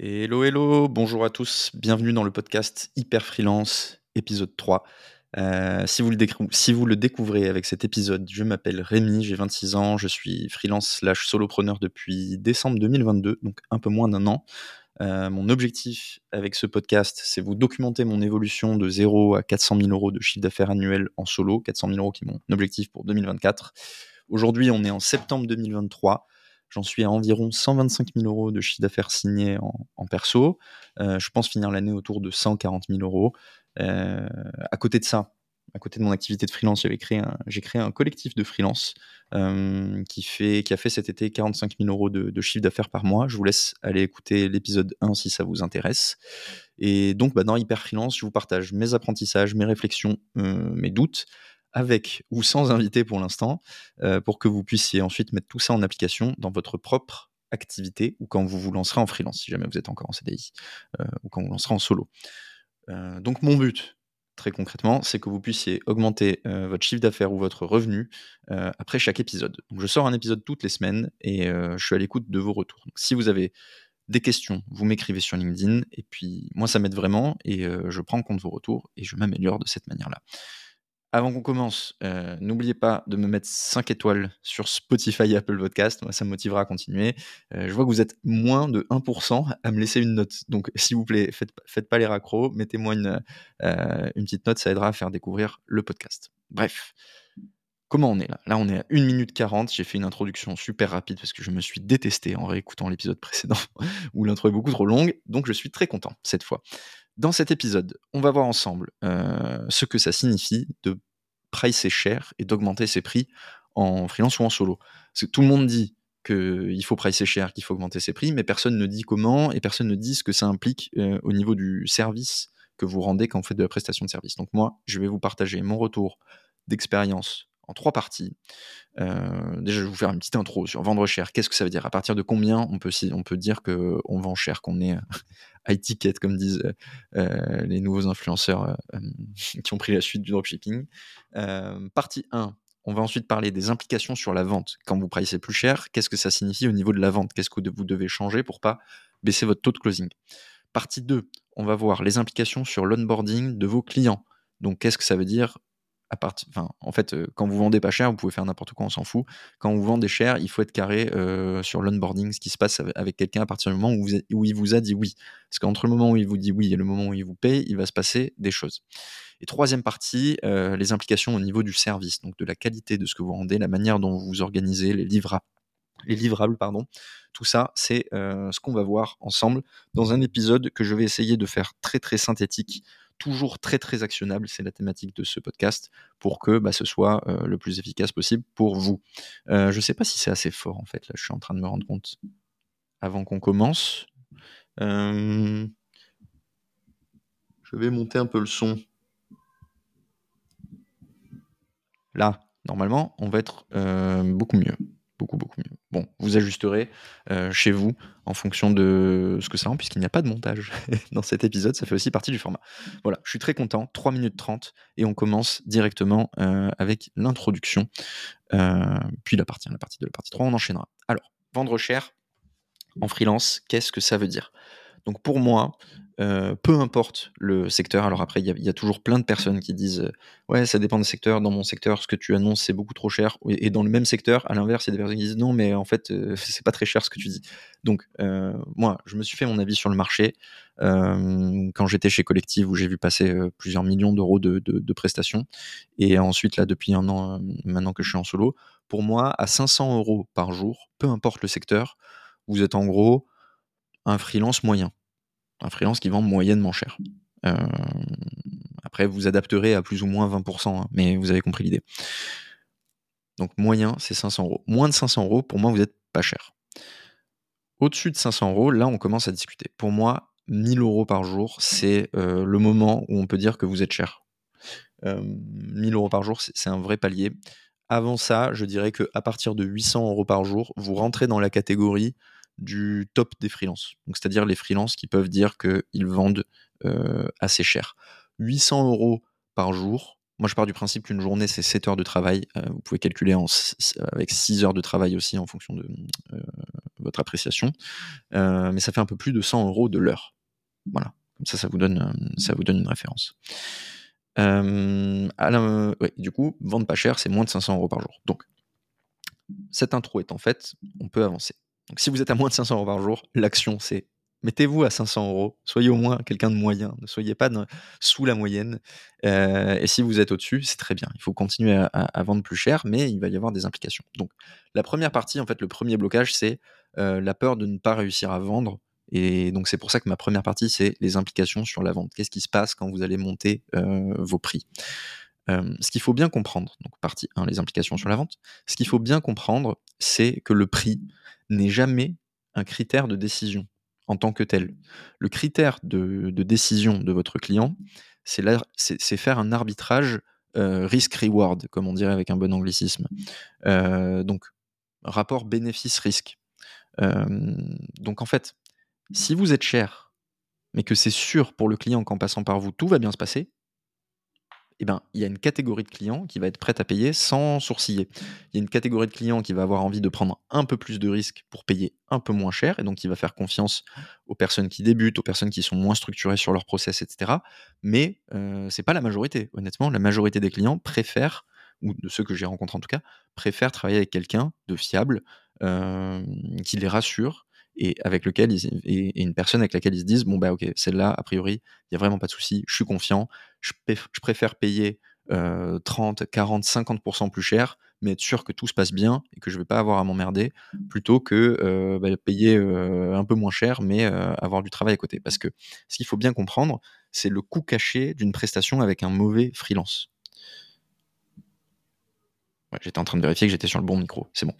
Hello, hello, bonjour à tous, bienvenue dans le podcast Hyper Freelance, épisode 3. Euh, si, vous le découvrez avec cet épisode, je m'appelle Rémi, j'ai 26 ans, je suis freelance slash solopreneur depuis décembre 2022, donc un peu moins d'un an. Euh, mon objectif avec ce podcast, c'est vous documenter mon évolution de 0 à 400 000 euros de chiffre d'affaires annuel en solo, 400 000 euros qui est mon objectif pour 2024. Aujourd'hui, on est en septembre 2023. J'en suis à environ 125 000 euros de chiffre d'affaires signé en, perso. Euh, je pense finir l'année autour de 140 000 euros. Euh, à côté de ça, à côté de mon activité de freelance, j'ai créé, un, collectif de freelance euh, qui, a fait cet été 45 000 euros de, chiffre d'affaires par mois. Je vous laisse aller écouter l'épisode 1 si ça vous intéresse. Et donc, bah, dans Hyper Freelance, je vous partage mes apprentissages, mes réflexions, mes doutes, avec ou sans invité pour l'instant, euh, pour que vous puissiez ensuite mettre tout ça en application dans votre propre activité ou quand vous vous lancerez en freelance, si jamais vous êtes encore en CDI, euh, ou quand vous lancerez en solo. Euh, donc mon but, très concrètement, c'est que vous puissiez augmenter votre chiffre d'affaires ou votre revenu après chaque épisode. Je sors un épisode toutes les semaines et je suis à l'écoute de vos retours. Si vous avez des questions, vous m'écrivez sur LinkedIn et puis moi ça m'aide vraiment et je prends en compte vos retours et je m'améliore de cette manière-là. Avant qu'on commence, euh, n'oubliez pas de me mettre 5 étoiles sur Spotify et Apple Podcast. Moi, ça me motivera à continuer. Euh, je vois que vous êtes moins de 1% à me laisser une note. Donc, s'il vous plaît, faites, faites pas les raccros. Mettez-moi une, euh, une petite note. Ça aidera à faire découvrir le podcast. Bref. Comment on est là? Là, on est à 1 minute 40. J'ai fait une introduction super rapide parce que je me suis détesté en réécoutant l'épisode précédent où l'intro est beaucoup trop longue. Donc, je suis très content cette fois. Dans cet épisode, on va voir ensemble euh, ce que ça signifie de pricer cher et d'augmenter ses prix en freelance ou en solo. Tout le monde dit qu'il faut pricer cher, qu'il faut augmenter ses prix, mais personne ne dit comment et personne ne dit ce que ça implique euh, au niveau du service que vous rendez quand vous faites de la prestation de service. Donc moi, je vais vous partager mon retour d'expérience en trois parties. Euh, déjà, je vais vous faire une petite intro sur vendre cher. Qu'est-ce que ça veut dire? À partir de combien on peut, on peut dire qu'on vend cher, qu'on est high ticket, comme disent euh, les nouveaux influenceurs euh, qui ont pris la suite du dropshipping? partie 1. On va ensuite parler des implications sur la vente. Quand vous pricez plus cher, qu'est-ce que ça signifie au niveau de la vente? Qu'est-ce que vous devez changer pour pas baisser votre taux de closing? Partie 2. On va voir les implications sur l'onboarding de vos clients. Donc, qu'est-ce que ça veut dire en fait, euh, quand vous vendez pas cher, vous pouvez faire n'importe quoi, on s'en fout. Quand vous vendez cher, il faut être carré euh, sur l'onboarding, ce qui se passe avec quelqu'un à partir du moment où, il vous a dit oui. Parce qu'entre le moment où il vous dit oui et le moment où il vous paye, il va se passer des choses. Et troisième partie, euh, les implications au niveau du service, donc de la qualité de ce que vous rendez, la manière dont vous vous organisez, les livrables. Les livrables, pardon. Tout ça, c'est ce qu'on va voir ensemble dans un épisode que je vais essayer de faire très très synthétique toujours très très actionnable, c'est la thématique de ce podcast, pour que bah, ce soit euh, le plus efficace possible pour vous. Euh, je ne sais pas si c'est assez fort en fait, là je suis en train de me rendre compte avant qu'on commence. Euh, je vais monter un peu le son. Là, normalement, on va être beaucoup mieux beaucoup, beaucoup mieux. Bon, vous ajusterez euh, chez vous en fonction de ce que ça rend, puisqu'il n'y a pas de montage dans cet épisode, ça fait aussi partie du format. Voilà, je suis très content, 3 minutes 30, et on commence directement euh, avec l'introduction, euh, puis la partie 1, la partie 2, la partie 3, on enchaînera. Alors, vendre cher en freelance, qu'est-ce que ça veut dire? Donc pour moi, euh, peu importe le secteur, alors après, il y, a toujours plein de personnes qui disent euh, Ouais, ça dépend des secteurs. Dans mon secteur, ce que tu annonces, c'est beaucoup trop cher. Et dans le même secteur, à l'inverse, il y a des personnes qui disent Non, mais en fait, euh, c'est pas très cher ce que tu dis. Donc, moi, je me suis fait mon avis sur le marché quand j'étais chez Collective, où j'ai vu passer plusieurs millions d'euros de, de, prestations. Et ensuite, là, depuis un an, maintenant que je suis en solo, pour moi, à 500 euros par jour, peu importe le secteur, vous êtes en gros un freelance moyen un freelance qui vend moyennement cher. Euh, après, vous adapterez à plus ou moins 20%, hein, mais vous avez compris l'idée. Donc moyen, c'est 500 euros. Moins de 500 euros, pour moi, vous n'êtes pas cher. Au-dessus de 500 euros, là, on commence à discuter. Pour moi, 1000 euros par jour, c'est euh, le moment où on peut dire que vous êtes cher. 1000 euh, euros par jour, c'est un vrai palier. Avant ça, je dirais qu'à partir de 800 euros par jour, vous rentrez dans la catégorie du top des freelances. C'est-à-dire les freelances qui peuvent dire qu'ils vendent euh, assez cher. 800 euros par jour, Moi, je pars du principe qu'une journée, c'est 7 heures de travail. vous pouvez calculer avec 6 heures de travail aussi en fonction de votre appréciation. mais ça fait un peu plus de 100 euros de l'heure. Voilà. Comme ça, ça vous donne, ça vous donne une référence. du coup, vendre pas cher, c'est moins de 500 euros par jour. Donc, cette intro étant faite, on peut avancer. Donc, si vous êtes à moins de 500 euros par jour, l'action, c'est mettez-vous à 500 euros, soyez au moins quelqu'un de moyen, ne soyez pas sous la moyenne. et si vous êtes au-dessus, c'est très bien. Il faut continuer à, vendre plus cher, mais il va y avoir des implications. Donc, la première partie, en fait, le premier blocage, c'est la peur de ne pas réussir à vendre. Et donc, c'est pour ça que ma première partie, c'est les implications sur la vente. Qu'est-ce qui se passe quand vous allez monter vos prix? Ce qu'il faut bien comprendre, donc partie 1, les implications sur la vente, ce qu'il faut bien comprendre, c'est que le prix n'est jamais un critère de décision en tant que tel. Le critère de, décision de votre client, c'est faire un arbitrage risk-reward, comme on dirait avec un bon anglicisme. donc, rapport bénéfice-risque. donc, en fait, si vous êtes cher, mais que c'est sûr pour le client qu'en passant par vous, tout va bien se passer, eh ben, il y a une catégorie de clients qui va être prête à payer sans sourciller. Il y a une catégorie de clients qui va avoir envie de prendre un peu plus de risques pour payer un peu moins cher, et donc qui va faire confiance aux personnes qui débutent, aux personnes qui sont moins structurées sur leur process, etc. Mais euh, c'est pas la majorité. Honnêtement, la majorité des clients préfèrent, ou de ceux que j'ai rencontrés en tout cas, préfèrent travailler avec quelqu'un de fiable, euh, qui les rassure, et avec lequel et, une personne avec laquelle ils se disent bon bah ok celle-là a priori il y a vraiment pas de souci je suis confiant je, préfère payer 30 40 50% plus cher mais être sûr que tout se passe bien et que je vais pas avoir à m'emmerder plutôt que euh, bah, payer euh, un peu moins cher mais euh, avoir du travail à côté. Parce que ce qu'il faut bien comprendre c'est le coût caché d'une prestation avec un mauvais freelance j'étais en train de vérifier que j'étais sur le bon micro, c'est bon.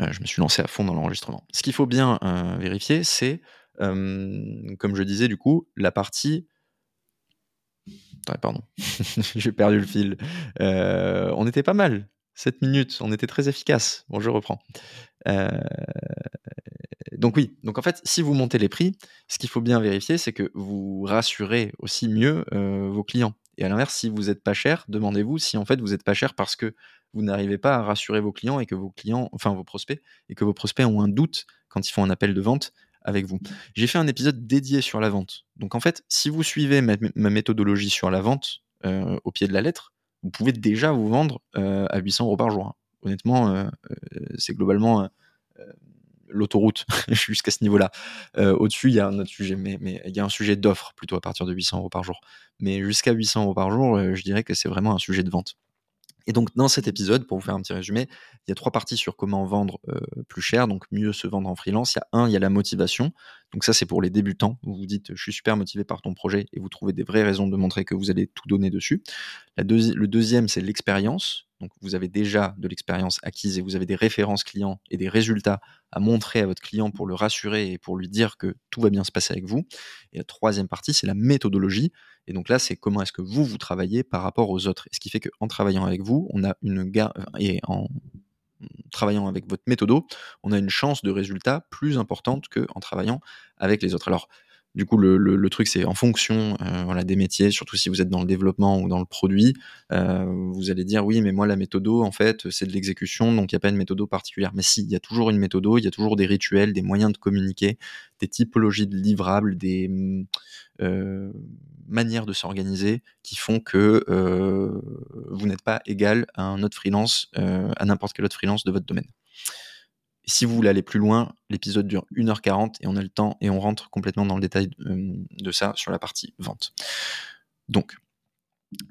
Euh, je me suis lancé à fond dans l'enregistrement. Ce qu'il faut bien euh, vérifier, c'est, comme je disais du coup, la partie... pardon, j'ai perdu le fil. Euh, on était pas mal, 7 minutes, on était très efficace. Bon, je reprends. donc oui, donc en fait, si vous montez les prix, ce qu'il faut bien vérifier, c'est que vous rassurez aussi mieux vos clients. Et à l'inverse, si vous n'êtes pas cher, demandez-vous si en fait vous n'êtes pas cher parce que vous n'arrivez pas à rassurer vos clients et que vos clients, enfin vos prospects, et que vos prospects ont un doute quand ils font un appel de vente avec vous. J'ai fait un épisode dédié sur la vente. Donc en fait, si vous suivez ma, méthodologie sur la vente euh, au pied de la lettre, vous pouvez déjà vous vendre euh, à 800 euros par jour. Honnêtement, euh, c'est globalement l'autoroute jusqu'à ce niveau-là. Au-dessus, il y a un autre sujet, mais, il y a un sujet d'offre plutôt à partir de 800 euros par jour. Mais jusqu'à 800 euros par jour, je dirais que c'est vraiment un sujet de vente. Et donc, dans cet épisode, pour vous faire un petit résumé, il y a trois parties sur comment vendre plus cher, donc mieux se vendre en freelance. Il y a un, il y a la motivation. Donc ça, c'est pour les débutants. Vous vous dites, je suis super motivé par ton projet et vous trouvez des vraies raisons de montrer que vous allez tout donner dessus. Le deuxième, c'est l'expérience. Donc vous avez déjà de l'expérience acquise et vous avez des références clients et des résultats à montrer à votre client pour le rassurer et pour lui dire que tout va bien se passer avec vous. Et la troisième partie, c'est la méthodologie. Et donc là, c'est comment est-ce que vous, vous travaillez par rapport aux autres. Et ce qui fait qu'en travaillant avec vous, on a une gamme, et travaillant avec votre méthodo, on a une chance de résultat plus importante qu'en travaillant avec les autres. Alors, du coup, le, truc, c'est en fonction euh, voilà, des métiers, surtout si vous êtes dans le développement ou dans le produit, euh, vous allez dire oui, mais moi, la méthodo, en fait, c'est de l'exécution, donc il n'y a pas une méthodo particulière. Mais si, il y a toujours une méthodo, il y a toujours des rituels, des moyens de communiquer, des typologies de livrables, des mm, euh, manières de s'organiser qui font que vous n'êtes pas égal à un autre freelance, à n'importe quel autre freelance de votre domaine si vous voulez aller plus loin, l'épisode dure 1h40 et on a le temps et on rentre complètement dans le détail euh, de, ça sur la partie vente. Donc,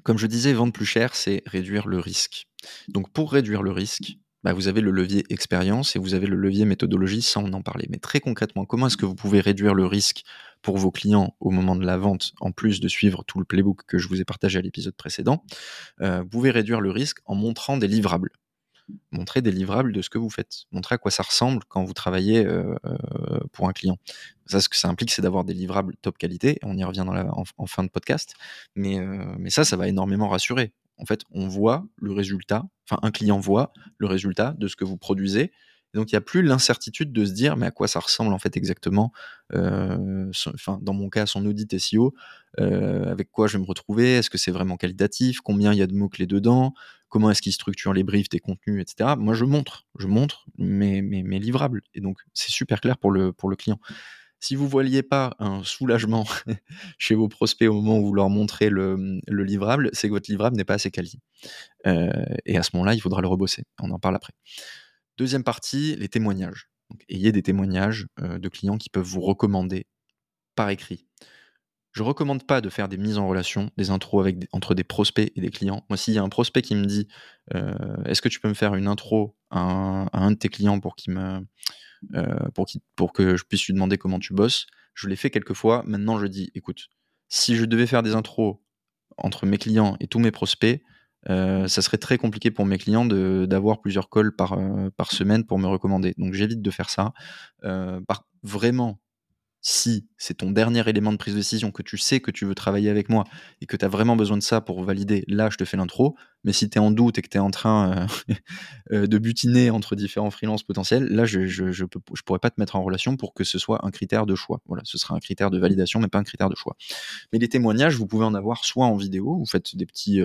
comme je disais, vendre plus cher, c'est réduire le risque. Donc pour réduire le risque, bah, vous avez le levier expérience et vous avez le levier méthodologie sans en parler. Mais très concrètement, comment est-ce que vous pouvez réduire le risque pour vos clients au moment de la vente, en plus de suivre tout le playbook que je vous ai partagé à l'épisode précédent? Euh, Vous pouvez réduire le risque en montrant des livrables montrer des livrables de ce que vous faites, montrer à quoi ça ressemble quand vous travaillez euh, euh, pour un client. Ça, ce que ça implique, c'est d'avoir des livrables top qualité. On y revient en, fin de podcast, mais, euh, mais ça, ça va énormément rassurer. En fait, on voit le résultat, enfin un client voit le résultat de ce que vous produisez, donc il n'y a plus l'incertitude de se dire mais à quoi ça ressemble en fait exactement, enfin dans mon cas son audit SEO, avec quoi je vais me retrouver, est-ce que c'est vraiment qualitatif, combien il y a de mots-clés dedans, comment est-ce qu'il structure les briefs, tes contenus, etc. Moi je montre, je montre mes, mes, livrables, et donc c'est super clair pour le, client. Si vous ne voyez pas un soulagement chez vos prospects au moment où vous leur montrez le, le livrable, c'est que votre livrable n'est pas assez quali. et à ce moment-là, il faudra le rebosser. On en parle après. Deuxième partie, les témoignages. ayez des témoignages euh, de clients qui peuvent vous recommander par écrit. Je ne recommande pas de faire des mises en relation, des intros entre des prospects et des clients. Moi, s'il y a un prospect qui me dit euh, Est-ce que tu peux me faire une intro à un, de tes clients euh, pour, que je puisse lui demander comment tu bosses Je l'ai fait quelques fois. Maintenant, je dis Écoute, si je devais faire des intros entre mes clients et tous mes prospects, euh, ça serait très compliqué pour mes clients d'avoir plusieurs calls par, semaine pour me recommander. Donc j'évite de faire ça. Vraiment, si c'est ton dernier élément de prise de décision, que tu sais que tu veux travailler avec moi et que tu as vraiment besoin de ça pour valider, là, je te fais l'intro. Mais si tu es en doute et que tu es en train de butiner entre différents freelances potentiels, là, je ne je, je, pourrais pas te mettre en relation pour que ce soit un critère de choix. Ce sera un critère de validation, mais pas un critère de choix. Mais les témoignages, vous pouvez en avoir soit en vidéo, vous faites des petits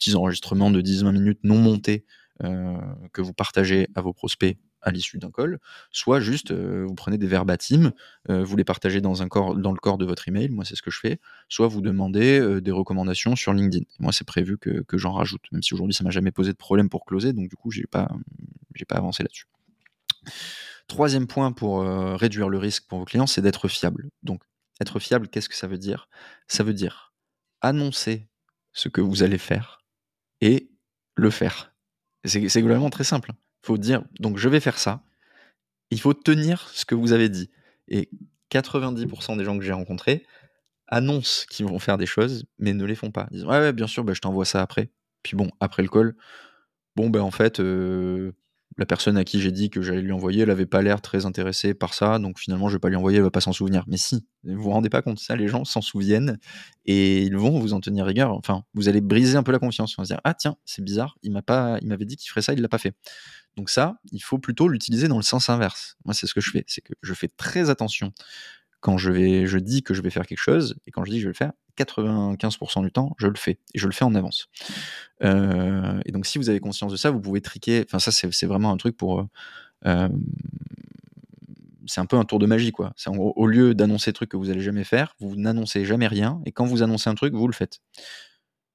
petits enregistrements de 10-20 minutes non montés euh, que vous partagez à vos prospects à l'issue d'un call, soit juste euh, vous prenez des verbatims, euh, vous les partagez dans, le corps de votre email, moi c'est ce que je fais, soit vous demandez des recommandations sur LinkedIn. Moi c'est prévu que, j'en rajoute, même si aujourd'hui ça m'a jamais posé de problème pour closer, donc du coup j'ai pas, pas avancé là-dessus. Troisième point pour réduire le risque pour vos clients, c'est d'être fiable. Donc être fiable, qu'est-ce que ça veut dire? Ça veut dire annoncer ce que vous allez faire et le faire. C'est globalement très simple. Il faut dire, donc je vais faire ça, il faut tenir ce que vous avez dit. Et 90% des gens que j'ai rencontrés annoncent qu'ils vont faire des choses, mais ne les font pas. Ils disent, ouais, bien sûr, bah, je t'envoie ça après. Puis bon, après le call, bon, ben en fait, euh, la personne à qui j'ai dit que j'allais lui envoyer, elle n'avait pas l'air très intéressée par ça, donc finalement je vais pas lui envoyer, elle va pas s'en souvenir. Mais si, vous vous rendez pas compte, ça les gens s'en souviennent et ils vont vous en tenir rigueur. Enfin, vous allez briser un peu la confiance. On va se dire ah tiens, c'est bizarre, il il m'avait dit qu'il ferait ça, il l'a pas fait. Donc ça, il faut plutôt l'utiliser dans le sens inverse. Moi, c'est ce que je fais, c'est que je fais très attention quand je vais, je dis que je vais faire quelque chose et quand je dis que je vais le faire, 95% du temps, je le fais et je le fais en avance. Euh, et donc, si vous avez conscience de ça, vous pouvez triquer. Enfin, ça, c'est vraiment un truc pour. Euh, c'est un peu un tour de magie, quoi. Au, au lieu d'annoncer des trucs que vous allez jamais faire, vous n'annoncez jamais rien et quand vous annoncez un truc, vous le faites.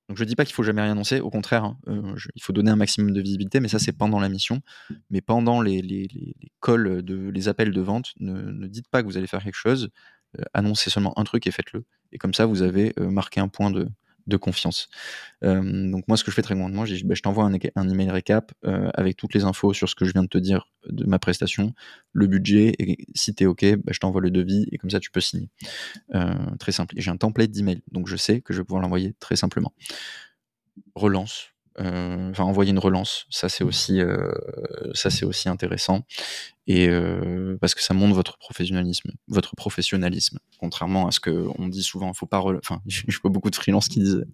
Donc je dis pas qu'il faut jamais rien annoncer, au contraire, hein, euh, il faut donner un maximum de visibilité, mais ça c'est pendant la mission. Mais pendant les, les, les, calls, les appels de vente, ne, dites pas que vous allez faire quelque chose, annoncez seulement un truc et faites-le. Et comme ça, vous avez marqué un point de, de confiance. donc moi, ce que je fais très grandement, je, bah, je t'envoie un, email récap avec toutes les infos sur ce que je viens de te dire de ma prestation, le budget, et si tu es OK, bah, je t'envoie le devis, et comme ça, tu peux signer. très simple. J'ai un template d'email, donc je sais que je vais pouvoir l'envoyer très simplement. Relance, euh, envoyer une relance, ça c'est aussi, euh, ça c'est aussi intéressant et euh, parce que ça montre votre professionnalisme, votre professionnalisme, contrairement à ce que on dit souvent. Faut pas, enfin, je vois beaucoup de freelances qui disent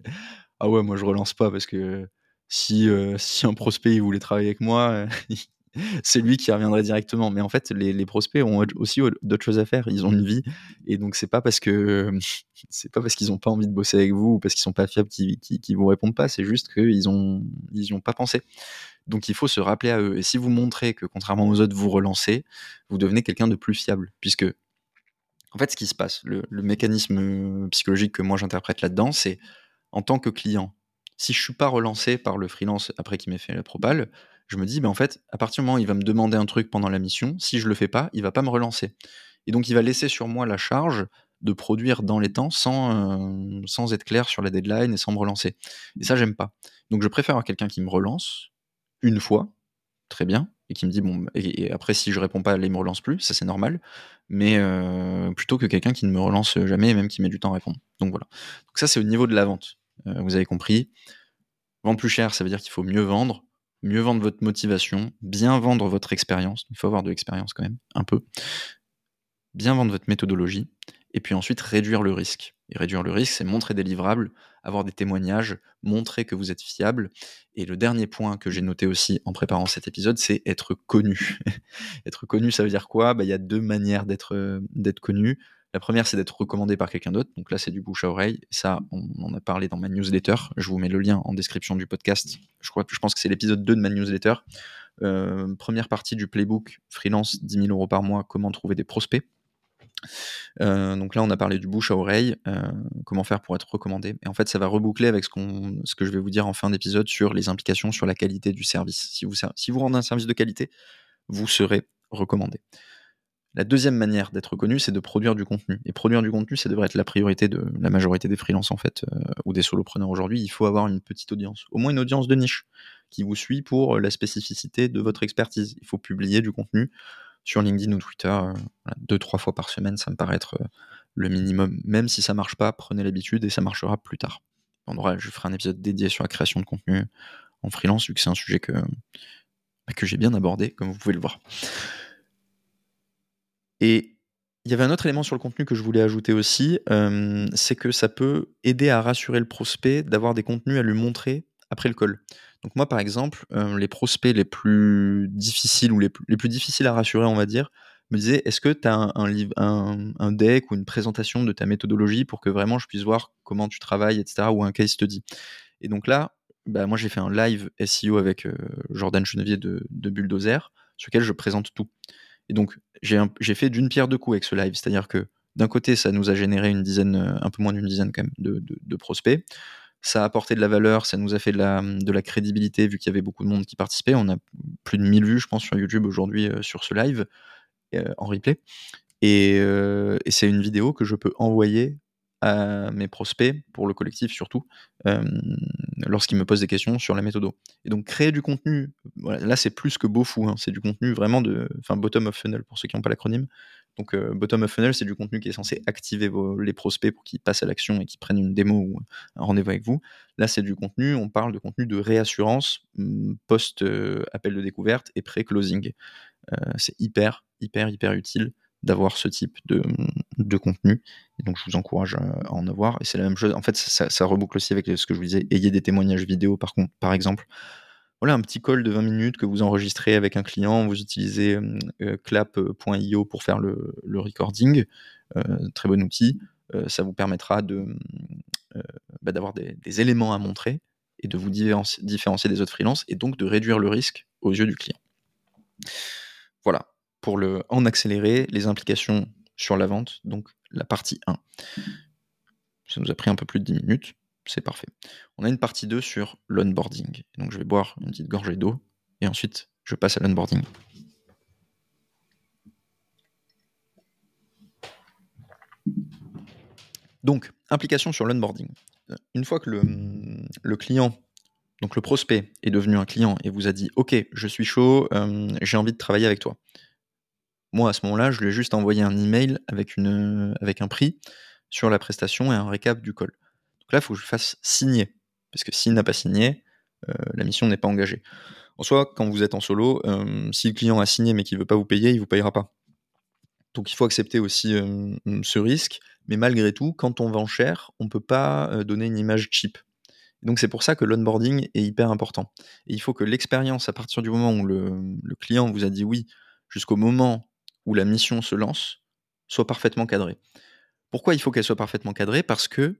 ah ouais moi je relance pas parce que si si un prospect il voulait travailler avec moi, c'est lui qui reviendrait directement. Mais en fait, les, prospects ont aussi d'autres choses à faire. Ils ont une vie, et donc c'est pas parce que c'est pas parce qu'ils ont pas envie de bosser avec vous ou parce qu'ils sont pas fiables qu'ils qui, vous répondent pas. C'est juste qu'ils ont ils ont pas pensé. Donc il faut se rappeler à eux. Et si vous montrez que contrairement aux autres, vous relancez, vous devenez quelqu'un de plus fiable, puisque en fait, ce qui se passe, le, mécanisme psychologique que moi j'interprète là-dedans, c'est en tant que client, si je suis pas relancé par le freelance après qu'il m'ait fait la propale, je me dis, ben en fait, à partir du moment où il va me demander un truc pendant la mission, si je le fais pas, il va pas me relancer. Et donc, il va laisser sur moi la charge de produire dans les temps sans, euh, sans être clair sur la deadline et sans me relancer. Et ça, j'aime pas. Donc, je préfère avoir quelqu'un qui me relance une fois, très bien, et qui me dit, bon, et, après, si je réponds pas, il me relance plus, ça c'est normal, mais euh, plutôt que quelqu'un qui ne me relance jamais et même qui met du temps à répondre. Donc voilà. Donc, ça, c'est au niveau de la vente. Euh, vous avez compris. Vendre plus cher, ça veut dire qu'il faut mieux vendre mieux vendre votre motivation, bien vendre votre expérience. Il faut avoir de l'expérience quand même, un peu. Bien vendre votre méthodologie Et puis ensuite, réduire le risque. Et réduire le risque, c'est montrer des livrables, avoir des témoignages, montrer que vous êtes fiable. Et le dernier point que j'ai noté aussi en préparant cet épisode, c'est être connu. être connu, ça veut dire quoi? Bah, Il y a deux manières d'être connu. La première, c'est d'être recommandé par quelqu'un d'autre. Donc là, c'est du bouche à oreille. Ça, on en a parlé dans ma newsletter. Je vous mets le lien en description du podcast. Je, crois, pense que c'est l'épisode 2 de ma newsletter. Euh, première partie du playbook freelance 10 000 euros par mois, comment trouver des prospects. Euh, donc là, on a parlé du bouche à oreille, euh, comment faire pour être recommandé. Et en fait, ça va reboucler avec ce, que je vais vous dire en fin d'épisode sur les implications sur la qualité du service. Si vous rendez un service de qualité, vous serez recommandé. La deuxième manière d'être connu, c'est de produire du contenu. Et produire du contenu, ça devrait être la priorité de la majorité des freelances en fait, euh, ou des solopreneurs aujourd'hui. Il faut avoir une petite audience, au moins une audience de niche, qui vous suit pour la spécificité de votre expertise. Il faut publier du contenu sur LinkedIn ou Twitter euh, deux, trois fois par semaine, ça me paraît être euh, le minimum. Même si ça marche pas, prenez l'habitude et ça marchera plus tard. Je ferai un épisode dédié sur la création de contenu en freelance, vu que c'est un sujet que, bah, que j'ai bien abordé, comme vous pouvez le voir. Et il y avait un autre élément sur le contenu que je voulais ajouter aussi, euh, c'est que ça peut aider à rassurer le prospect d'avoir des contenus à lui montrer après le call. Donc moi, par exemple, euh, les prospects les plus difficiles ou les plus, difficiles à rassurer, on va dire, me disaient est-ce que tu as un, deck ou une présentation de ta méthodologie pour que vraiment je puisse voir comment tu travailles, etc., ou un case study? Et donc là, bah, moi j'ai fait un live SEO avec euh, Jordan Chenevier de Bulldozer, sur lequel je présente tout. Et donc, j'ai fait d'une pierre deux coups avec ce live. C'est-à-dire que d'un côté, ça nous a généré une dizaine, euh, un peu moins d'une dizaine de, prospects. Ça a apporté de la valeur, ça nous a fait de la, crédibilité vu qu'il y avait beaucoup de monde qui participait. On a plus de 1000 vues, je pense, sur YouTube aujourd'hui euh, sur ce live euh, en replay. Et c'est une vidéo que je peux envoyer à mes prospects, pour le collectif surtout, euh, lorsqu'ils me posent des questions sur la méthode. Et donc créer du contenu, là c'est plus que beau fou, hein, c'est du contenu vraiment de, enfin bottom of funnel pour ceux qui n'ont pas l'acronyme. Donc bottom of funnel, c'est du contenu qui est censé activer les prospects pour qu'ils passent à l'action et qu'ils prennent une démo ou un rendez-vous avec vous. Là c'est du contenu, on parle de contenu de réassurance mm, post euh, appel de découverte et pré-closing. c'est hyper hyper hyper utile d'avoir ce type de, contenu. Donc je vous encourage à en avoir. Et c'est la même chose. En fait, ça, reboucle aussi avec ce que je vous disais. Ayez des témoignages vidéo, par exemple. Voilà un petit call de 20 minutes que vous enregistrez avec un client. Vous utilisez euh, clap.io pour faire le, recording. Euh, très bon outil. Euh, ça vous permettra bah, d'avoir des, des, éléments à montrer et de vous différencier des autres freelances et donc de réduire le risque aux yeux du client. Voilà, pour en accéléré, les implications sur la vente, donc la partie 1. Ça nous a pris un peu plus de 10 minutes, c'est parfait. On a une partie 2 sur l'onboarding. Donc je vais boire une petite gorgée d'eau et ensuite je passe à l'onboarding. Donc, implication sur l'onboarding. Une fois que le, le, client, donc le prospect, est devenu un client et vous a dit Ok, je suis chaud, euh, j'ai envie de travailler avec toi. Moi, à ce moment-là, je lui ai juste envoyé un email avec, une, avec un prix sur la prestation et un récap du call. Donc là, il faut que je fasse signer. Parce que s'il n'a pas signé, euh, la mission n'est pas engagée. En soi, quand vous êtes en solo, euh, si le client a signé mais qu'il ne veut pas vous payer, il ne vous payera pas. Donc il faut accepter aussi euh, ce risque. Mais malgré tout, quand on vend cher, on ne peut pas donner une image cheap. Donc c'est pour ça que l'onboarding est hyper important. Et il faut que l'expérience, à partir du moment où le, le client vous a dit oui, jusqu'au moment où la mission se lance soit parfaitement cadrée. Pourquoi il faut qu'elle soit parfaitement cadrée? Parce que,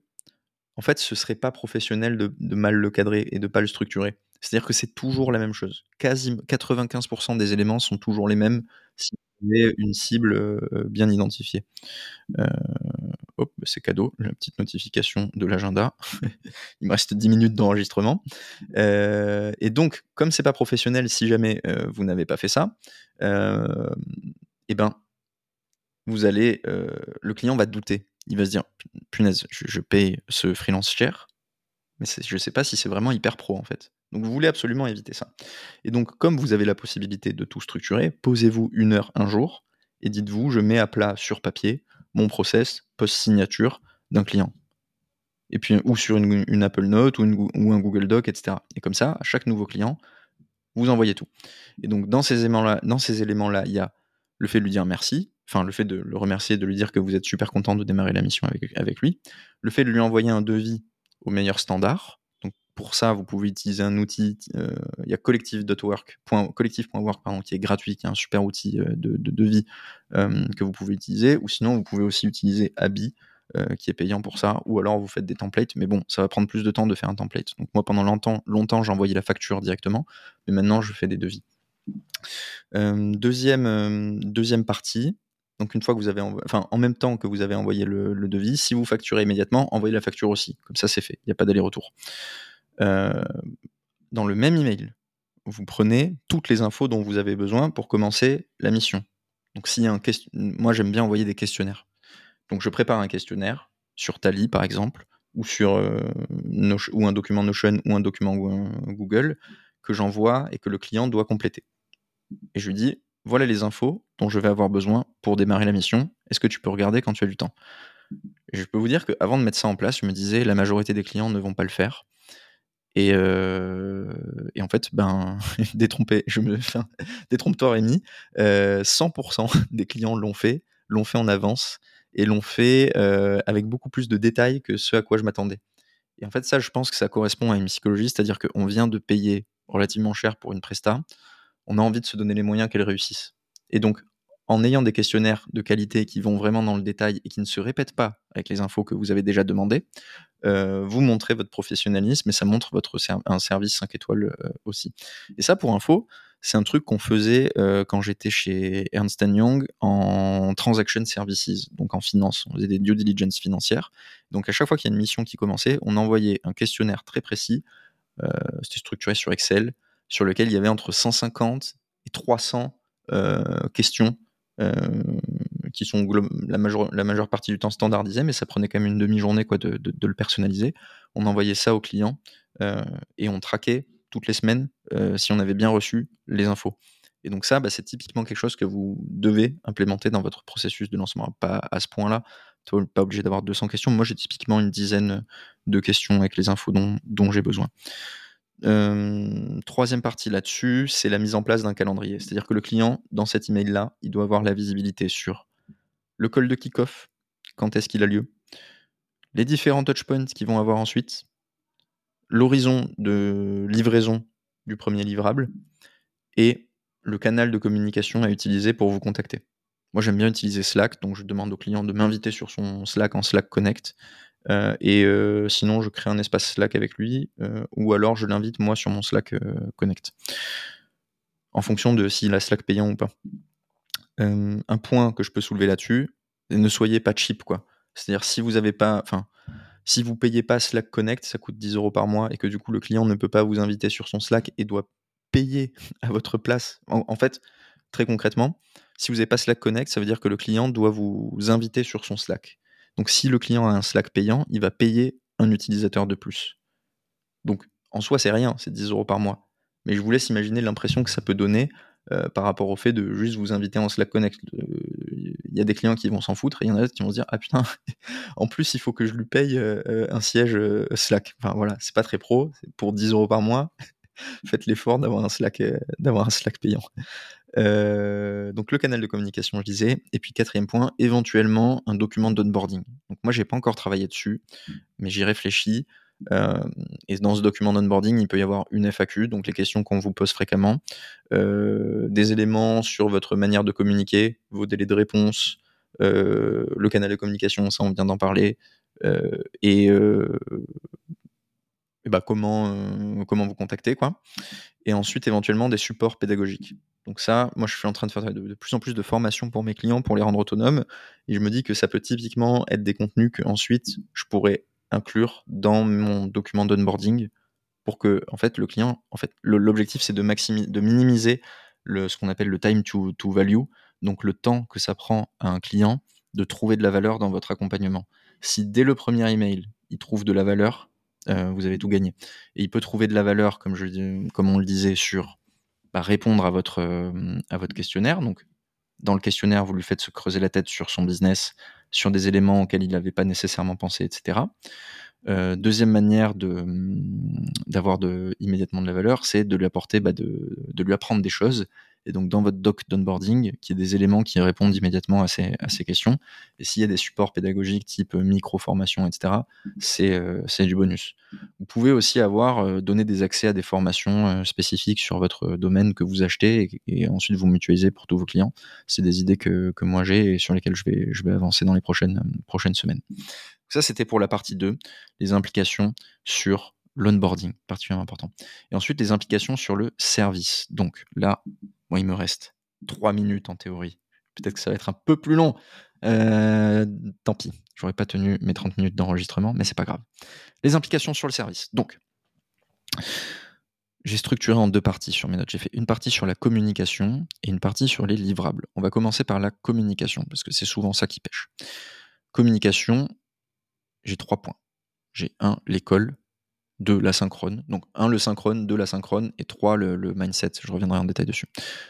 en fait, ce serait pas professionnel de, mal le cadrer et de pas le structurer. C'est-à-dire que c'est toujours la même chose. Quasi 95% des éléments sont toujours les mêmes si vous avez une cible euh, bien identifiée. Euh, c'est cadeau, la petite notification de l'agenda. Il me reste 10 minutes d'enregistrement. Euh, et donc, comme c'est pas professionnel, si jamais vous n'avez pas fait ça, eh ben, vous allez, euh, le client va douter. Il va se dire, punaise, je, paye ce freelance cher, mais je ne sais pas si c'est vraiment hyper pro en fait. Donc vous voulez absolument éviter ça. Et donc comme vous avez la possibilité de tout structurer, posez-vous une heure un jour et dites-vous, je mets à plat sur papier mon process post-signature d'un client. Et puis, ou sur une, Apple Note ou, un Google Doc, etc. Et comme ça, à chaque nouveau client, vous envoyez tout. Et donc éléments-là, dans ces éléments-là, il y a le fait de lui dire merci, enfin le fait de le remercier, de lui dire que vous êtes super content de démarrer la mission avec, lui, le fait de lui envoyer un devis au meilleur standard. Donc pour ça, vous pouvez utiliser un outil, euh, il y a collective.work, collective.work pardon, qui est gratuit, qui est un super outil euh, de, de devis euh, que vous pouvez utiliser, ou sinon vous pouvez aussi utiliser Abi, qui est payant pour ça, ou alors vous faites des templates, mais bon, ça va prendre plus de temps de faire un template. Donc moi pendant longtemps, longtemps envoyé la facture directement, mais maintenant je fais des devis. Deuxième, deuxième partie, donc une fois que vous avez, enfin en même temps que vous avez envoyé le, devis, si vous facturez immédiatement, envoyez la facture aussi. Comme ça c'est fait, il n'y a pas d'aller-retour. Dans le même email, vous prenez toutes les infos dont vous avez besoin pour commencer la mission. Donc s'il y a un moi j'aime bien envoyer des questionnaires. Donc je prépare un questionnaire sur Tally par exemple, ou sur ou un document Notion ou un document Google que j'envoie et que le client doit compléter. Et je lui dis voilà les infos dont je vais avoir besoin pour démarrer la mission. Est-ce que tu peux regarder quand tu as du temps? Je peux vous dire qu'avant de mettre ça en place, je me disais la majorité des clients ne vont pas le faire. Et, euh, en fait, ben, détrompé, je me détrompe-toi Rémi, 100% euh, des clients l'ont fait, l'ont fait en avance et l'ont fait euh, avec beaucoup plus de détails que ce à quoi je m'attendais. Et en fait, ça, je pense que ça correspond à une psychologie, c'est-à-dire qu'on vient de payer relativement cher pour une presta, on a envie de se donner les moyens qu'elle réussisse. Et donc, en ayant des questionnaires de qualité qui vont vraiment dans le détail et qui ne se répètent pas avec les infos que vous avez déjà demandées, euh, vous montrez votre professionnalisme et ça montre votre un service 5 étoiles euh, aussi. Et ça, pour info, c'est un truc qu'on faisait euh, quand j'étais chez Ernst Young en transaction services, donc en finance. On faisait des due diligence financières. Donc à chaque fois qu'il y a une mission qui commençait, on envoyait un questionnaire très précis. C'était structuré sur Excel sur lequel il y avait entre 150 et 300 euh, questions euh, qui sont la majeure, la majeure partie du temps standardisées, mais ça prenait quand même une demi-journée quoi, de, le personnaliser. On envoyait ça au client euh, et on traquait toutes les semaines si on avait bien reçu les infos. Et donc ça, bah, c'est typiquement quelque chose que vous devez implémenter dans votre processus de lancement. Pas à ce point-là, pas obligé d'avoir 200 questions. Moi, j'ai typiquement une dizaine de questions avec les infos dont, dont j'ai besoin. Troisième partie là-dessus, c'est la mise en place d'un calendrier. C'est-à-dire que le client, dans cet email-là, il doit avoir la visibilité sur le call de kick-off, quand est-ce qu'il a lieu, les différents touchpoints qu'ils vont avoir ensuite, l'horizon de livraison du premier livrable et le canal de communication à utiliser pour vous contacter. Moi, j'aime bien utiliser Slack, donc je demande au client de m'inviter sur son Slack en Slack Connect euh, et euh, sinon, je crée un espace Slack avec lui, euh, ou alors je l'invite moi sur mon Slack Connect, en fonction de s'il a Slack payant ou pas. un point que je peux soulever là-dessus, ne soyez pas cheap, quoi. C'est-à-dire si vous avez pas, enfin, si vous payez pas Slack Connect, ça coûte 10 euros par mois et que du coup le client ne peut pas vous inviter sur son Slack et doit payer à votre place. En, fait, très concrètement, si vous n'avez pas Slack Connect, ça veut dire que le client doit vous inviter sur son Slack. Donc si le client a un Slack payant, il va payer un utilisateur de plus. Donc en soi, c'est rien, c'est 10 euros par mois. Mais je vous laisse imaginer l'impression que ça peut donner euh, par rapport au fait de juste vous inviter en Slack Connect. Il y a des clients qui vont s'en foutre et il y en a d'autres qui vont se dire Ah putain, en plus il faut que je lui paye euh, un siège euh, Slack. Enfin voilà, c'est pas très pro, pour 10 euros par mois. Faites l'effort d'avoir un Slack payant. Euh, donc le canal de communication, je disais. Et puis quatrième point, éventuellement un document d'onboarding. Donc moi, j'ai pas encore travaillé dessus, mais j'y réfléchis. Euh, et dans ce document d'onboarding, il peut y avoir une FAQ, donc les questions qu'on vous pose fréquemment, euh, des éléments sur votre manière de communiquer, vos délais de réponse, le canal de communication, ça on vient d'en parler, et, bah, comment, comment vous contacter, quoi. Et ensuite, éventuellement, des supports pédagogiques. Donc ça, moi, je suis en train de faire de, plus en plus de formations pour mes clients pour les rendre autonomes. Et je me dis que ça peut typiquement être des contenus que ensuite je pourrais inclure dans mon document d'onboarding pour que, en fait, le client, en fait, l'objectif, c'est de, de minimiser le, ce qu'on appelle le time to, to value, donc le temps que ça prend à un client de trouver de la valeur dans votre accompagnement. Si dès le premier email, il trouve de la valeur, euh, vous avez tout gagné. Et il peut trouver de la valeur, comme, je, comme on le disait, sur bah, répondre à votre, euh, à votre questionnaire. Donc, dans le questionnaire, vous lui faites se creuser la tête sur son business, sur des éléments auxquels il n'avait pas nécessairement pensé, etc. Euh, deuxième manière de, d'avoir de, immédiatement de la valeur, c'est de lui apporter, bah, de, de, lui apprendre des choses et donc dans votre doc d'onboarding, qu'il y ait des éléments qui répondent immédiatement à ces, questions. Et s'il y a des supports pédagogiques type micro-formation, etc., c'est c'est du bonus. Vous pouvez aussi avoir donné des accès à des formations spécifiques sur votre domaine que vous achetez et, ensuite vous mutualisez pour tous vos clients. C'est des idées que, que moi j'ai et sur lesquelles je vais, je vais avancer dans les prochaines, prochaines semaines. Ça, c'était pour la partie 2, les implications sur l'onboarding, particulièrement important. Et ensuite, les implications sur le service. Donc là, moi, il me reste 3 minutes en théorie. Peut-être que ça va être un peu plus long. Euh, tant pis, j'aurais pas tenu mes 30 minutes d'enregistrement, mais c'est pas grave. Les implications sur le service. Donc, j'ai structuré en deux parties sur mes notes. J'ai fait une partie sur la communication et une partie sur les livrables. On va commencer par la communication, parce que c'est souvent ça qui pêche. Communication, j'ai trois points. J'ai un, l'école, deux, l'asynchrone. Donc un, le synchrone, deux, l'asynchrone, et trois, le, mindset. Je reviendrai en détail dessus.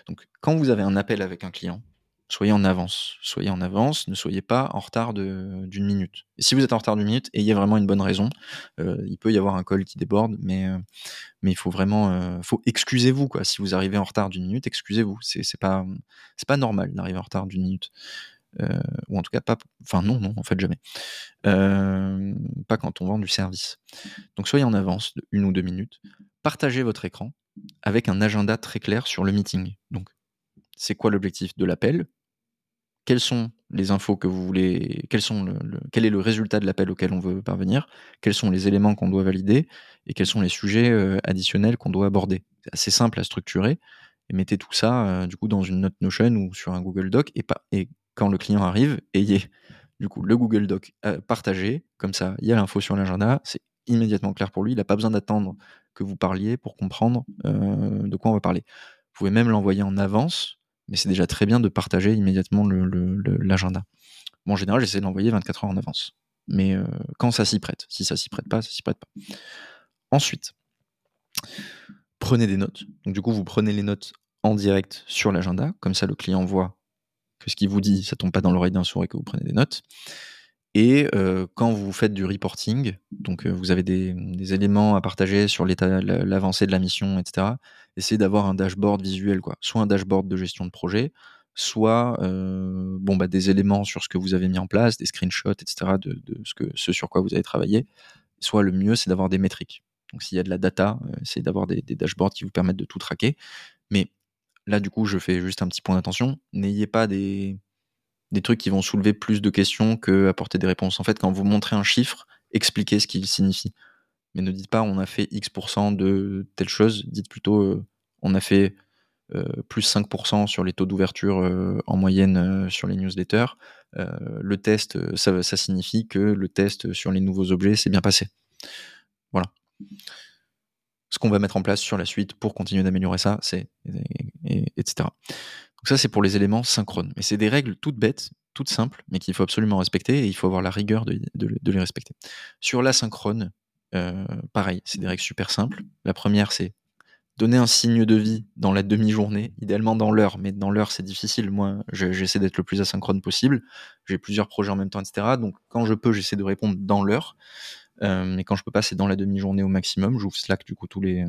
Donc quand vous avez un appel avec un client, soyez en avance. Soyez en avance, ne soyez pas en retard d'une minute. Et si vous êtes en retard d'une minute, ayez vraiment une bonne raison. Euh, il peut y avoir un call qui déborde, mais, euh, mais il faut vraiment... Euh, faut excusez-vous, quoi. Si vous arrivez en retard d'une minute, excusez-vous. C'est pas, pas normal d'arriver en retard d'une minute. Euh, ou en tout cas pas, enfin non, non, en fait jamais. Euh, pas quand on vend du service. Donc soyez en avance de une ou deux minutes. Partagez votre écran avec un agenda très clair sur le meeting. Donc c'est quoi l'objectif de l'appel? Quelles sont les infos que vous voulez quels sont le, Quel est le résultat de l'appel auquel on veut parvenir? Quels sont les éléments qu'on doit valider? Et quels sont les sujets euh, additionnels qu'on doit aborder? C'est assez simple à structurer et mettez tout ça du coup dans une note Notion ou sur un Google Doc et, pas, et quand le client arrive, ayez du coup le Google Doc euh, partagé, comme ça il y a l'info sur l'agenda, c'est immédiatement clair pour lui, il n'a pas besoin d'attendre que vous parliez pour comprendre euh, de quoi on va parler. Vous pouvez même l'envoyer en avance, mais c'est déjà très bien de partager immédiatement l'agenda. en général, j'essaie de l'envoyer 24 heures en avance, mais euh, quand ça s'y prête, si ça s'y prête pas, ça s'y prête pas. Ensuite, prenez des notes. Donc du coup, vous prenez les notes en direct sur l'agenda, comme ça le client voit que ce qu'il vous dit, ça tombe pas dans l'oreille d'un sourd et que vous prenez des notes. Et euh, quand vous faites du reporting, donc euh, vous avez des, éléments à partager sur l'état, l'avancée de la mission, etc. Essayez d'avoir un dashboard visuel, quoi. Soit un dashboard de gestion de projet, soit euh, bon bah des éléments sur ce que vous avez mis en place, des screenshots, etc. de, ce que ce sur quoi vous avez travaillé. Soit le mieux, c'est d'avoir des métriques. Donc s'il y a de la data, c'est d'avoir des, des, dashboards qui vous permettent de tout traquer. Mais Là, du coup, je fais juste un petit point d'attention. N'ayez pas des, trucs qui vont soulever plus de questions que apporter des réponses. En fait, quand vous montrez un chiffre, expliquez ce qu'il signifie. Mais ne dites pas on a fait X% de telle chose, dites plutôt euh, on a fait euh, plus 5% sur les taux d'ouverture euh, en moyenne sur les newsletters. le test, ça signifie que le test sur les nouveaux objets s'est bien passé. Voilà ce qu'on va mettre en place sur la suite pour continuer d'améliorer ça, c'est etc. Donc ça, c'est pour les éléments synchrones. Mais c'est des règles toutes bêtes, toutes simples, mais qu'il faut absolument respecter et il faut avoir la rigueur de, les respecter. Sur l'asynchrone, euh, pareil, c'est des règles super simples. La première, c'est donner un signe de vie dans la demi-journée, idéalement dans l'heure, mais dans l'heure c'est difficile. Moi, j'essaie d'être le plus asynchrone possible. J'ai plusieurs projets en même temps, etc. Donc quand je peux, j'essaie de répondre dans l'heure. Euh, mais quand je peux pas, c'est dans la demi-journée au maximum. J'ouvre Slack du coup tous les,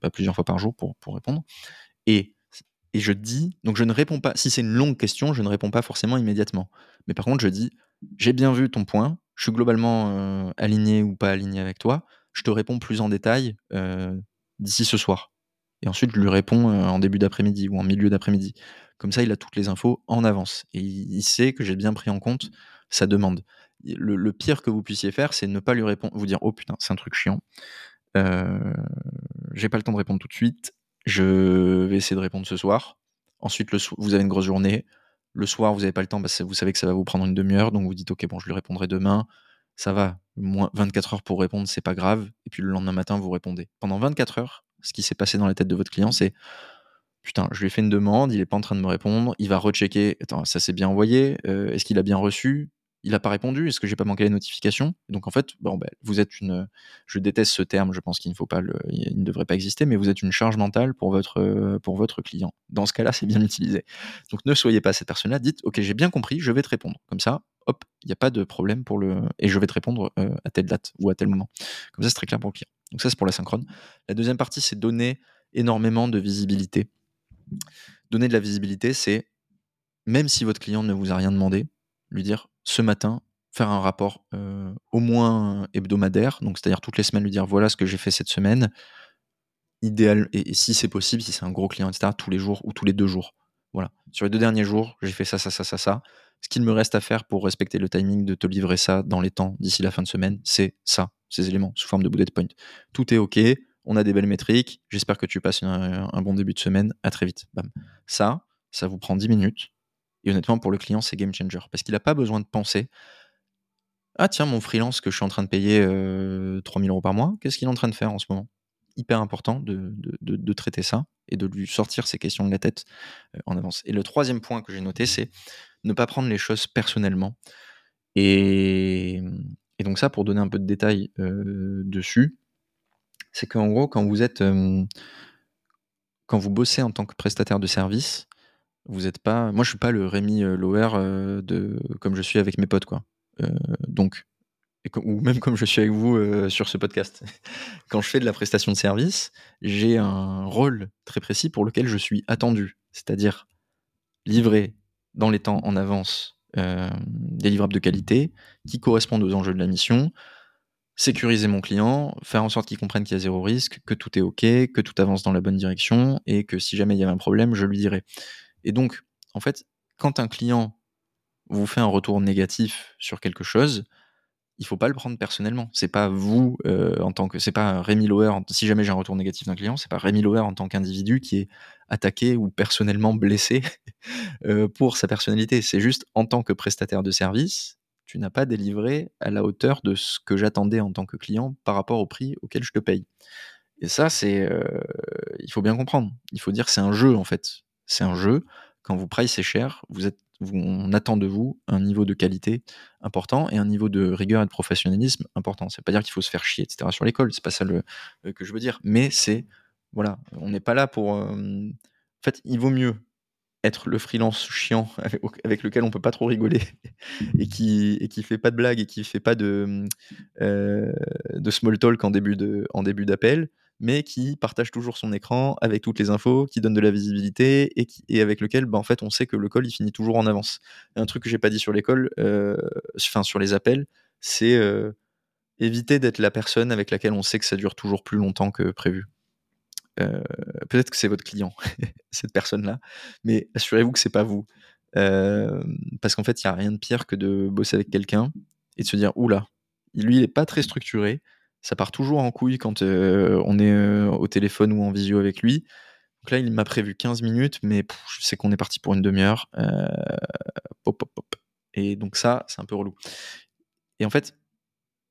pas plusieurs fois par jour pour, pour répondre. Et, et je dis, donc je ne réponds pas. Si c'est une longue question, je ne réponds pas forcément immédiatement. Mais par contre, je dis, j'ai bien vu ton point. Je suis globalement euh, aligné ou pas aligné avec toi. Je te réponds plus en détail euh, d'ici ce soir. Et ensuite, je lui réponds en début d'après-midi ou en milieu d'après-midi. Comme ça, il a toutes les infos en avance. Et il sait que j'ai bien pris en compte sa demande le, pire que vous puissiez faire, c'est ne pas lui répondre, vous dire oh putain, c'est un truc chiant. Euh, j'ai pas le temps de répondre tout de suite. Je vais essayer de répondre ce soir. Ensuite, vous avez une grosse journée. Le soir, vous n'avez pas le temps, parce que vous savez que ça va vous prendre une demi-heure, donc vous dites ok, bon, je lui répondrai demain. Ça va, moins 24 heures pour répondre, c'est pas grave. Et puis le lendemain matin, vous répondez. Pendant 24 heures, ce qui s'est passé dans la tête de votre client, c'est putain, je lui ai fait une demande, il est pas en train de me répondre, il va rechecker, attends, ça s'est bien envoyé, euh, est-ce qu'il a bien reçu? Il n'a pas répondu, est-ce que j'ai pas manqué les notifications? Donc en fait, ben, vous êtes une, je déteste ce terme, je pense qu'il ne faut pas devrait pas exister, mais vous êtes une charge mentale pour votre, pour votre client. Dans ce cas-là, c'est bien utilisé. Donc ne soyez pas cette personne-là, dites, ok, j'ai bien compris, je vais te répondre. Comme ça, hop, il n'y a pas de problème pour le, et je vais te répondre euh, à telle date ou à tel moment. Comme ça, c'est très clair pour le client. Donc ça, c'est pour la synchrone. La deuxième partie, c'est donner énormément de visibilité. Donner de la visibilité, c'est même si votre client ne vous a rien demandé, lui dire ce matin, faire un rapport euh, au moins hebdomadaire, donc c'est-à-dire toutes les semaines lui dire voilà ce que j'ai fait cette semaine, idéal, et, si c'est possible, si c'est un gros client, etc., tous les jours ou tous les deux jours. Voilà. Sur les deux derniers jours, j'ai fait ça, ça, ça, ça, ça. Ce qu'il me reste à faire pour respecter le timing de te livrer ça dans les temps d'ici la fin de semaine, c'est ça, ces éléments, sous forme de bullet point. Tout est OK, on a des belles métriques, j'espère que tu passes un, bon début de semaine, à très vite. Bam. Ça, ça vous prend 10 minutes, et honnêtement, pour le client, c'est game changer, parce qu'il n'a pas besoin de penser ah tiens, mon freelance que je suis en train de payer 3000 euros par mois, qu'est-ce qu'il est en train de faire en ce moment? Hyper important de, de, de, traiter ça et de lui sortir ces questions de la tête en avance. Et le troisième point que j'ai noté, c'est ne pas prendre les choses personnellement. Et, et, donc ça, pour donner un peu de détails dessus, c'est qu'en gros, quand vous êtes, quand vous bossez en tant que prestataire de service, vous êtes pas, moi je suis pas le Rémi Lower de, comme je suis avec mes potes quoi. Euh, donc, ou même comme je suis avec vous euh, sur ce podcast. Quand je fais de la prestation de service, j'ai un rôle très précis pour lequel je suis attendu, c'est-à-dire livrer dans les temps en avance euh, des livrables de qualité qui correspondent aux enjeux de la mission, sécuriser mon client, faire en sorte qu'il comprenne qu'il y a zéro risque, que tout est OK, que tout avance dans la bonne direction et que si jamais il y avait un problème, je lui dirai. Et donc, en fait, quand un client vous fait un retour négatif sur quelque chose, il faut pas le prendre personnellement. C'est pas vous euh, en tant que, c'est pas Rémi Lower. Si jamais j'ai un retour négatif d'un client, c'est pas Rémi Lower en tant qu'individu qui est attaqué ou personnellement blessé euh, pour sa personnalité. C'est juste en tant que prestataire de service, tu n'as pas délivré à la hauteur de ce que j'attendais en tant que client par rapport au prix auquel je te paye. Et ça, c'est, euh, il faut bien comprendre. Il faut dire que c'est un jeu en fait. C'est un jeu. Quand vous pricez cher, vous êtes on attend de vous un niveau de qualité important et un niveau de rigueur et de professionnalisme important. C'est pas dire qu'il faut se faire chier, etc. sur l'école, c'est pas ça euh, que je veux dire. Mais c'est, voilà, on n'est pas là pour. Euh, en fait, il vaut mieux être le freelance chiant avec, lequel on peut pas trop rigoler et qui et fait pas de blagues et qui fait pas de euh, small talk en en début d'appel mais qui partage toujours son écran avec toutes les infos, qui donne de la visibilité et, qui, et avec lequel bah, on sait que le call il finit toujours en avance. un truc que j'ai pas dit sur l'école, euh, enfin sur les appels, c'est euh, éviter d'être la personne avec laquelle on sait que ça dure toujours plus longtemps que prévu. Euh, peut-être que c'est votre client, cette personne-là, mais assurez-vous que c'est pas vous. parce qu'en fait, il n'y a rien de pire que de bosser avec quelqu'un et de se dire, oula, lui, il n'est pas très structuré, ça part toujours en couille quand euh, on est euh, au téléphone ou en visio avec lui. Donc là, il m'a prévu 15 minutes, mais je sais qu'on est parti pour une demi-heure. Euh, et donc ça, c'est un peu relou. Et en fait,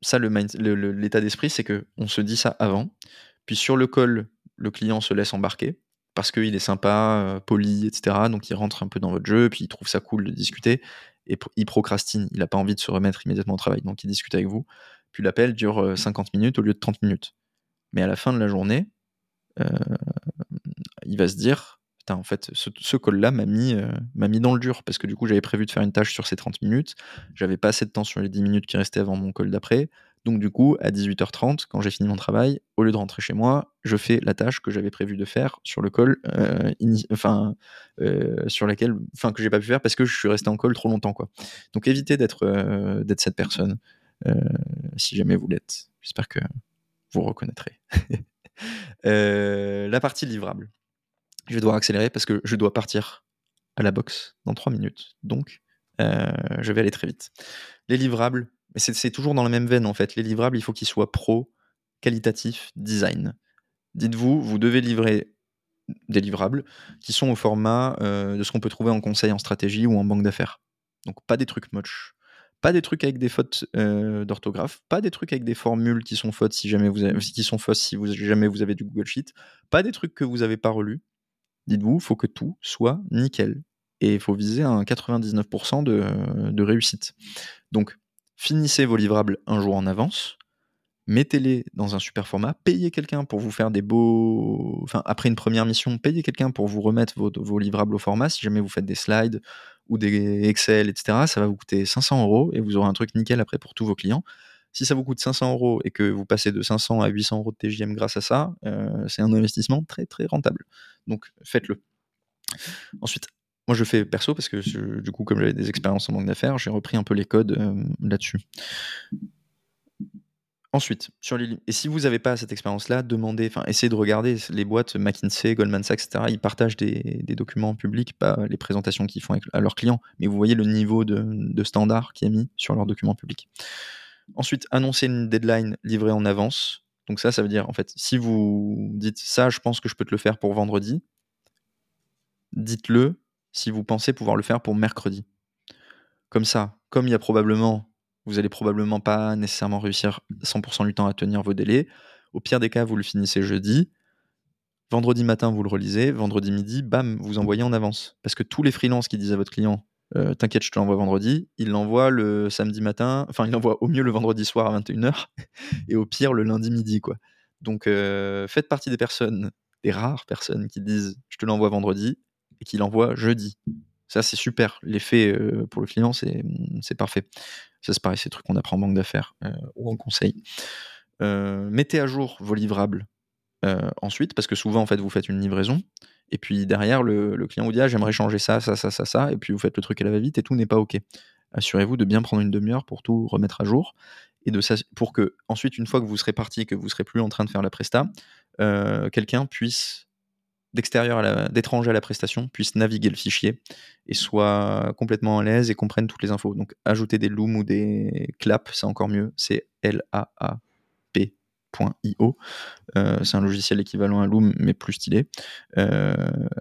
ça, l'état le, d'esprit, c'est que on se dit ça avant. Puis sur le call, le client se laisse embarquer parce qu'il est sympa, poli, etc. Donc il rentre un peu dans votre jeu, puis il trouve ça cool de discuter. Et il procrastine, il n'a pas envie de se remettre immédiatement au travail. Donc il discute avec vous. Puis l'appel dure 50 euh, minutes au lieu de 30 minutes. Mais à la fin de la journée, euh, il va se dire en fait, ce, call-là m'a mis, euh, m'a mis dans le dur parce que du coup, j'avais prévu de faire une tâche sur ces 30 minutes. J'avais pas assez de temps sur les 10 minutes qui restaient avant mon call d'après. Donc, du coup, à 18h30, quand j'ai fini mon travail, au lieu de rentrer chez moi, je fais la tâche que j'avais prévu de faire sur le call, enfin, sur laquelle, enfin, que j'ai pas pu faire parce que je suis resté en call trop longtemps, quoi. Donc, évitez d'être, d'être cette personne. Euh, si jamais vous l'êtes. J'espère que vous reconnaîtrez. Euh, la partie livrable. Je vais devoir accélérer parce que je dois partir à la boxe dans 3 minutes. Donc, euh, je vais aller très vite. Les livrables, c'est toujours dans la même veine en fait. Les livrables, il faut qu'ils soient pro, qualitatif, design. Dites-vous, vous devez livrer des livrables qui sont au format de ce qu'on peut trouver en conseil en stratégie ou en banque d'affaires. Donc pas des trucs moches, pas des trucs avec des fautes euh, d'orthographe, pas des trucs avec des formules qui sont fausses si jamais vous avez du Google Sheet, pas des trucs que vous n'avez pas relus. Dites-vous, il faut que tout soit nickel. Et il faut viser un 99% de, de réussite. Donc, finissez vos livrables un jour en avance, mettez-les dans un super format, payez quelqu'un pour vous faire des beaux. Enfin, après une première mission, payez quelqu'un pour vous remettre vos, vos, livrables au format. Si jamais vous faites des slides ou des Excel, etc., ça va vous coûter 500 euros et vous aurez un truc nickel après pour tous vos clients. Si ça vous coûte 500 euros et que vous passez de 500 à 800 euros de TGM grâce à ça, euh, c'est un investissement très très rentable. Donc faites-le. Ensuite, moi je fais perso parce que du coup, comme j'avais des expériences en banque d'affaires, j'ai repris un peu les codes euh, là-dessus. Ensuite, sur les et si vous n'avez pas cette expérience-là, demandez, enfin, essayez de regarder les boîtes McKinsey, Goldman Sachs, etc. Ils partagent des, documents publics, pas les présentations qu'ils font à leurs clients, mais vous voyez le niveau de, standard qui est mis sur leurs documents publics. Ensuite, annoncer une deadline livrée en avance. Donc ça, ça veut dire, en fait, si vous dites ça, je pense que je peux te le faire pour vendredi, dites-le si vous pensez pouvoir le faire pour mercredi. Comme ça, comme il y a probablement vous allez probablement pas nécessairement réussir 100% du temps à tenir vos délais. Au pire des cas, vous le finissez jeudi. Vendredi matin, vous le relisez. Vendredi midi, bam, vous envoyez en avance. Parce que tous les freelances qui disent à votre client euh, T'inquiète, je te l'envoie vendredi, ils l'envoient le samedi matin, enfin, ils l'envoient au mieux le vendredi soir à 21h et au pire le lundi midi. quoi. Donc, euh, faites partie des personnes, des rares personnes qui disent Je te l'envoie vendredi et qui l'envoient jeudi. Ça, c'est super. L'effet euh, pour le client, c'est parfait. Ça, c'est pareil, des trucs qu'on apprend en banque d'affaires euh, ou en conseil. Euh, mettez à jour vos livrables ensuite, parce que souvent, en fait, vous faites une livraison, et puis derrière, le, client vous dit ah, j'aimerais changer ça, ça, ça, ça, ça, et puis vous faites le truc à la va-vite, et tout n'est pas OK. Assurez-vous de bien prendre une demi-heure pour tout remettre à jour, et de pour que, ensuite, une fois que vous serez parti, que vous serez plus en train de faire la presta, quelqu'un puisse d'extérieur, d'étranger à la prestation, puissent naviguer le fichier et soient complètement à l'aise et comprennent toutes les infos. Donc ajouter des looms ou des claps, c'est encore mieux. C'est L-A-A-P.io. Euh, c'est un logiciel équivalent à Loom, mais plus stylé. Euh,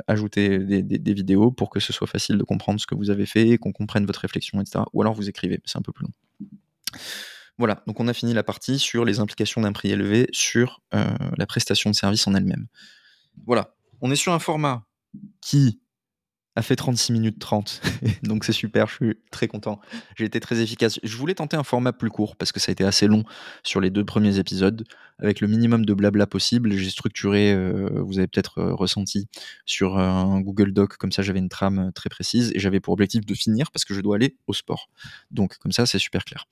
ajouter des, vidéos pour que ce soit facile de comprendre ce que vous avez fait, qu'on comprenne votre réflexion, etc. Ou alors vous écrivez, c'est un peu plus long. Voilà, donc on a fini la partie sur les implications d'un prix élevé sur euh, la prestation de service en elle-même. Voilà, on est sur un format qui a fait 36 minutes 30. Donc c'est super, je suis très content. J'ai été très efficace. Je voulais tenter un format plus court parce que ça a été assez long sur les deux premiers épisodes. Avec le minimum de blabla possible, j'ai structuré, euh, vous avez peut-être euh, ressenti, sur un Google Doc. Comme ça, j'avais une trame très précise et j'avais pour objectif de finir parce que je dois aller au sport. Donc comme ça, c'est super clair.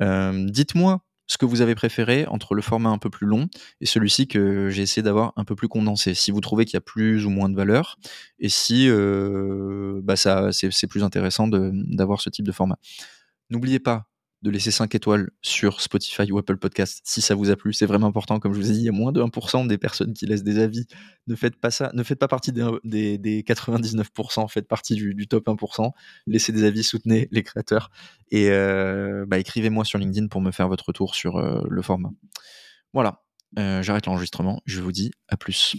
Euh, dites-moi ce que vous avez préféré entre le format un peu plus long et celui-ci que j'ai essayé d'avoir un peu plus condensé. Si vous trouvez qu'il y a plus ou moins de valeur et si euh, bah c'est plus intéressant d'avoir ce type de format. N'oubliez pas de laisser 5 étoiles sur Spotify ou Apple Podcast si ça vous a plu. C'est vraiment important. Comme je vous ai dit, il y a moins de 1% des personnes qui laissent des avis. Ne faites pas ça. Ne faites pas partie des, des, 99%. Faites partie du, top 1%. Laissez des avis, soutenez les créateurs. Et euh, bah, écrivez-moi sur LinkedIn pour me faire votre retour sur euh, le format. Voilà. Euh, j'arrête l'enregistrement. Je vous dis à plus.